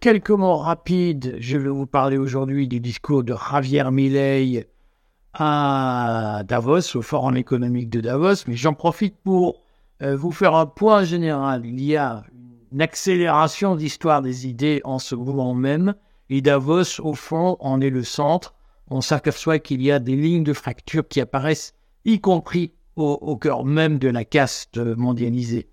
quelques mots rapides. Je vais vous parler aujourd'hui du discours de Javier Milei à Davos, au Forum économique de Davos, mais j'en profite pour euh, vous faire un point général. Il y a une accélération d'histoire des idées en ce moment même, et Davos, au fond, en est le centre. On s'aperçoit qu'il y a des lignes de fracture qui apparaissent, y compris au, au cœur même de la caste mondialisée.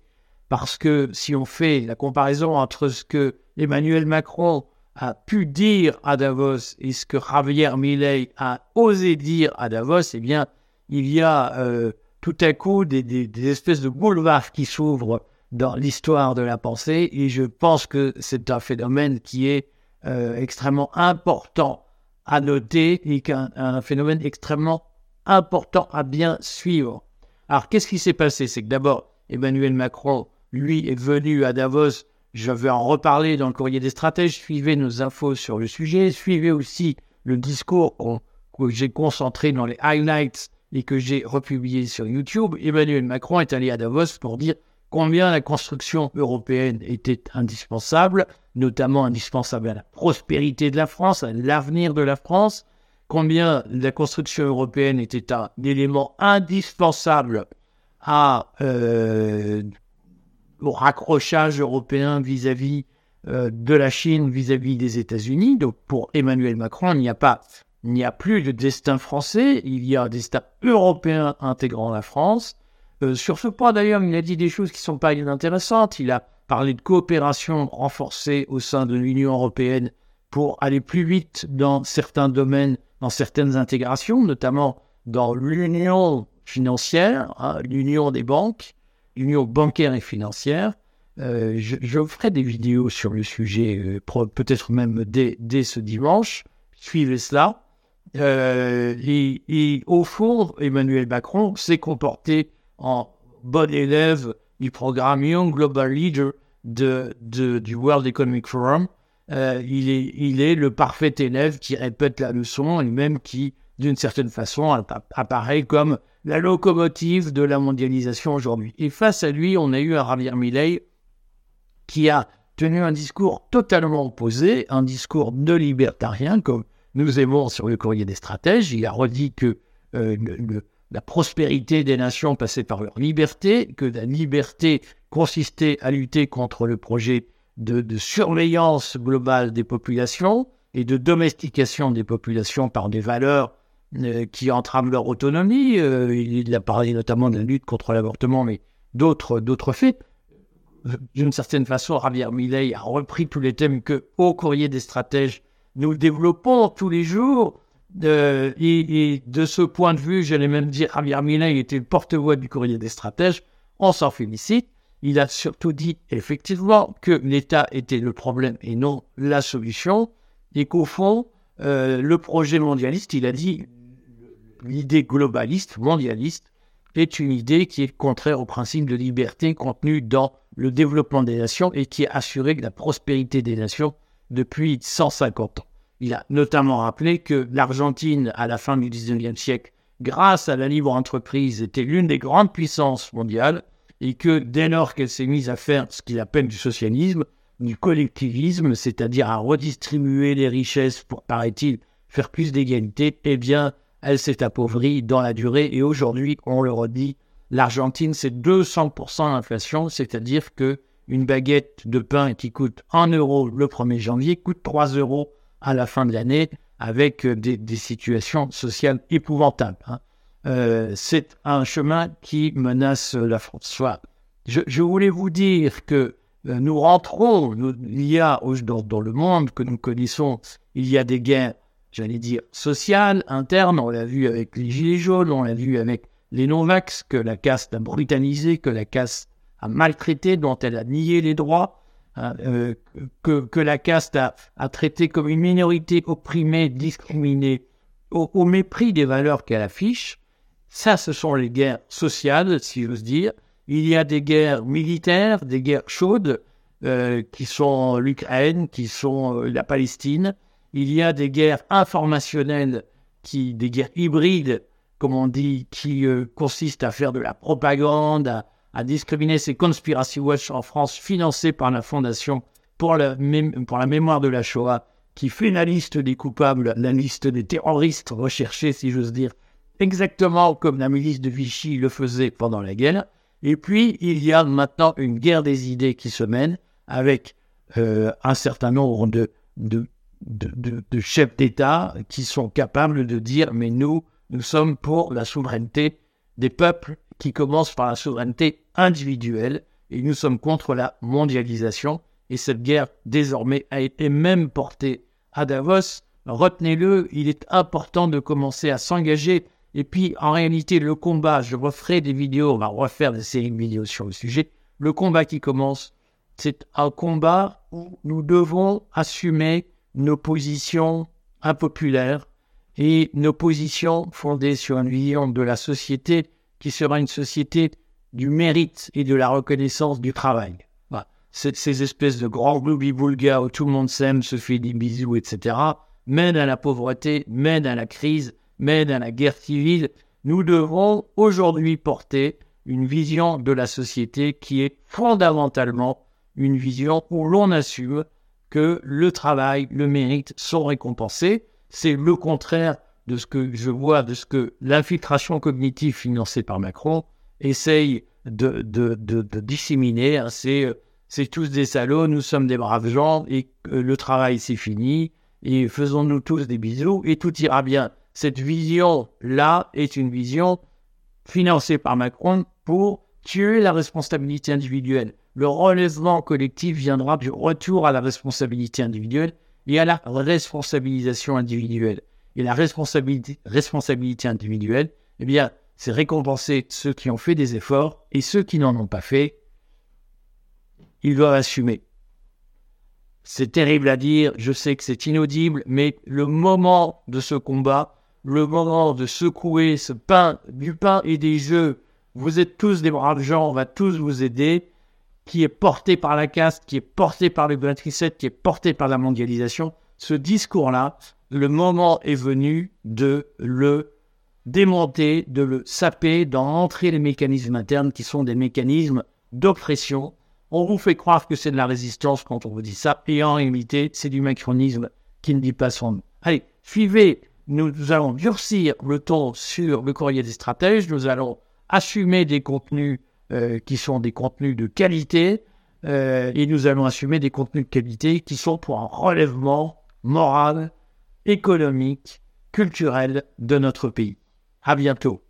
Parce que si on fait la comparaison entre ce que Emmanuel Macron a pu dire à Davos et ce que Javier Milei a osé dire à Davos, eh bien, il y a euh, tout à coup des, des, des espèces de boulevards qui s'ouvrent dans l'histoire de la pensée et je pense que c'est un phénomène qui est euh, extrêmement important à noter et qu'un un phénomène extrêmement important à bien suivre. Alors, qu'est-ce qui s'est passé? C'est que d'abord, Emmanuel Macron, lui, est venu à Davos je vais en reparler dans le courrier des stratèges. Suivez nos infos sur le sujet. Suivez aussi le discours que j'ai concentré dans les highlights et que j'ai republié sur YouTube. Emmanuel Macron est allé à Davos pour dire combien la construction européenne était indispensable, notamment indispensable à la prospérité de la France, à l'avenir de la France, combien la construction européenne était un élément indispensable à euh, raccrochage européen vis-à-vis euh, de la Chine, vis-à-vis des États-Unis. Donc pour Emmanuel Macron, il n'y a pas, il n'y a plus de destin français, il y a un destin européen intégrant la France. Euh, sur ce point d'ailleurs, il a dit des choses qui sont pas inintéressantes. Il a parlé de coopération renforcée au sein de l'Union européenne pour aller plus vite dans certains domaines, dans certaines intégrations, notamment dans l'union financière, hein, l'union des banques, l'union bancaire et financière. Euh, je, ferai des vidéos sur le sujet, euh, peut-être même dès, ce dimanche. Suivez cela. Euh, et, au fond, Emmanuel Macron s'est comporté en bon élève du programme Young Global Leader de, de, du World Economic Forum. Il est le parfait élève qui répète la leçon et même qui, d'une certaine façon, apparaît comme la locomotive de la mondialisation aujourd'hui. Et face à lui, on a eu un Javier Milei qui a tenu un discours totalement opposé, un discours de libertarien, comme nous aimons sur le courrier des stratèges. Il a redit que euh, la prospérité des nations passait par leur liberté, que la liberté consistait à lutter contre le projet de surveillance globale des populations et de domestication des populations par des valeurs euh, qui entravent leur autonomie. Euh, il a parlé notamment de la lutte contre l'avortement, mais d'autres, d'autres faits. D'une certaine façon, Javier Milei a repris tous les thèmes que, au courrier des stratèges, nous développons tous les jours. Euh, et, et, de ce point de vue, j'allais même dire, Javier Milei était le porte-voix du courrier des stratèges. On s'en félicite. Il a surtout dit effectivement que l'État était le problème et non la solution, et qu'au fond, euh, le projet mondialiste, il a dit, l'idée globaliste, mondialiste, est une idée qui est contraire au principe de liberté contenu dans le développement des nations et qui a assuré la prospérité des nations depuis 150 ans. Il a notamment rappelé que l'Argentine, à la fin du 19e siècle, grâce à la libre entreprise, était l'une des grandes puissances mondiales et que dès lors qu'elle s'est mise à faire ce qu'il appelle du socialisme, du collectivisme, c'est-à-dire à redistribuer les richesses pour, paraît-il, faire plus d'égalité, eh bien, elle s'est appauvrie dans la durée et aujourd'hui, on le redit, l'Argentine, c'est 200% d'inflation, c'est-à-dire que une baguette de pain qui coûte 1 euro le 1er janvier coûte 3 euros à la fin de l'année avec euh, des, situations sociales épouvantables. Hein. Euh, c'est un chemin qui menace la France. Je, voulais vous dire que euh, nous rentrons, il y a dans, dans, le monde que nous connaissons, il y a des guerres j'allais dire, sociale, interne. On l'a vu avec les Gilets jaunes, on l'a vu avec les non-vax, que la caste a brutalisé, que la caste a maltraité, dont elle a nié les droits, hein, euh, que, que, la caste a, traité comme une minorité opprimée, discriminée, au, au mépris des valeurs qu'elle affiche. Ça, ce sont les guerres sociales, si j'ose dire. Il y a des guerres militaires, des guerres chaudes, euh, qui sont l'Ukraine, qui sont euh, la Palestine, il y a des guerres informationnelles, qui, des guerres hybrides, comme on dit, qui euh, consistent à faire de la propagande, à, à discriminer ces conspiracy watch en France financées par la fondation pour la, pour la mémoire de la Shoah, qui fait la liste des coupables, la liste des terroristes recherchés, si j'ose dire, exactement comme la milice de Vichy le faisait pendant la guerre. Et puis, il y a maintenant une guerre des idées qui se mène avec euh, un certain nombre de, de, de, de chefs d'État qui sont capables de dire, mais nous, nous sommes pour la souveraineté des peuples qui commence par la souveraineté individuelle et nous sommes contre la mondialisation. Et cette guerre, désormais, a été même portée à Davos. Retenez-le, il est important de commencer à s'engager. Et puis, en réalité, le combat, je referai des vidéos, on va refaire des séries de vidéos sur le sujet. Le combat qui commence, c'est un combat où nous devons assumer nos positions impopulaires et nos positions fondées sur une vision de la société qui sera une société du mérite et de la reconnaissance du travail. Ces, espèces de grands gloubi boulga où tout le monde s'aime, se fait des bisous, etc., mènent à la pauvreté, mènent à la crise, mènent à la guerre civile. Nous devons aujourd'hui porter une vision de la société qui est fondamentalement une vision où l'on assume que le travail, le mérite sont récompensés. C'est le contraire de ce que je vois, de ce que l'infiltration cognitive financée par Macron essaye de, de, de, disséminer. Hein. C'est, c'est tous des salauds, nous sommes des braves gens et le travail c'est fini et faisons-nous tous des bisous et tout ira bien. Cette vision-là est une vision financée par Macron pour tuer la responsabilité individuelle. Le relèvement collectif viendra du retour à la responsabilité individuelle et à la responsabilisation individuelle. Et la responsabilité, individuelle, eh bien, c'est récompenser ceux qui ont fait des efforts et ceux qui n'en ont pas fait, ils doivent assumer. C'est terrible à dire, je sais que c'est inaudible, mais le moment de ce combat, le moment de secouer ce pain, du pain et des jeux, vous êtes tous des braves gens, on va tous vous aider, qui est porté par la caste, qui est porté par le 27, qui est porté par la mondialisation, ce discours-là, le moment est venu de le démonter, de le saper, d'entrer les mécanismes internes qui sont des mécanismes d'oppression. On vous fait croire que c'est de la résistance quand on vous dit ça, et en réalité, c'est du macronisme qui ne dit pas son nom. Allez, suivez, nous, nous allons durcir le ton sur le courrier des stratèges, nous allons assumer des contenus qui sont des contenus de qualité, euh, et nous allons assumer des contenus de qualité qui sont pour un relèvement moral, économique, culturel de notre pays. À bientôt.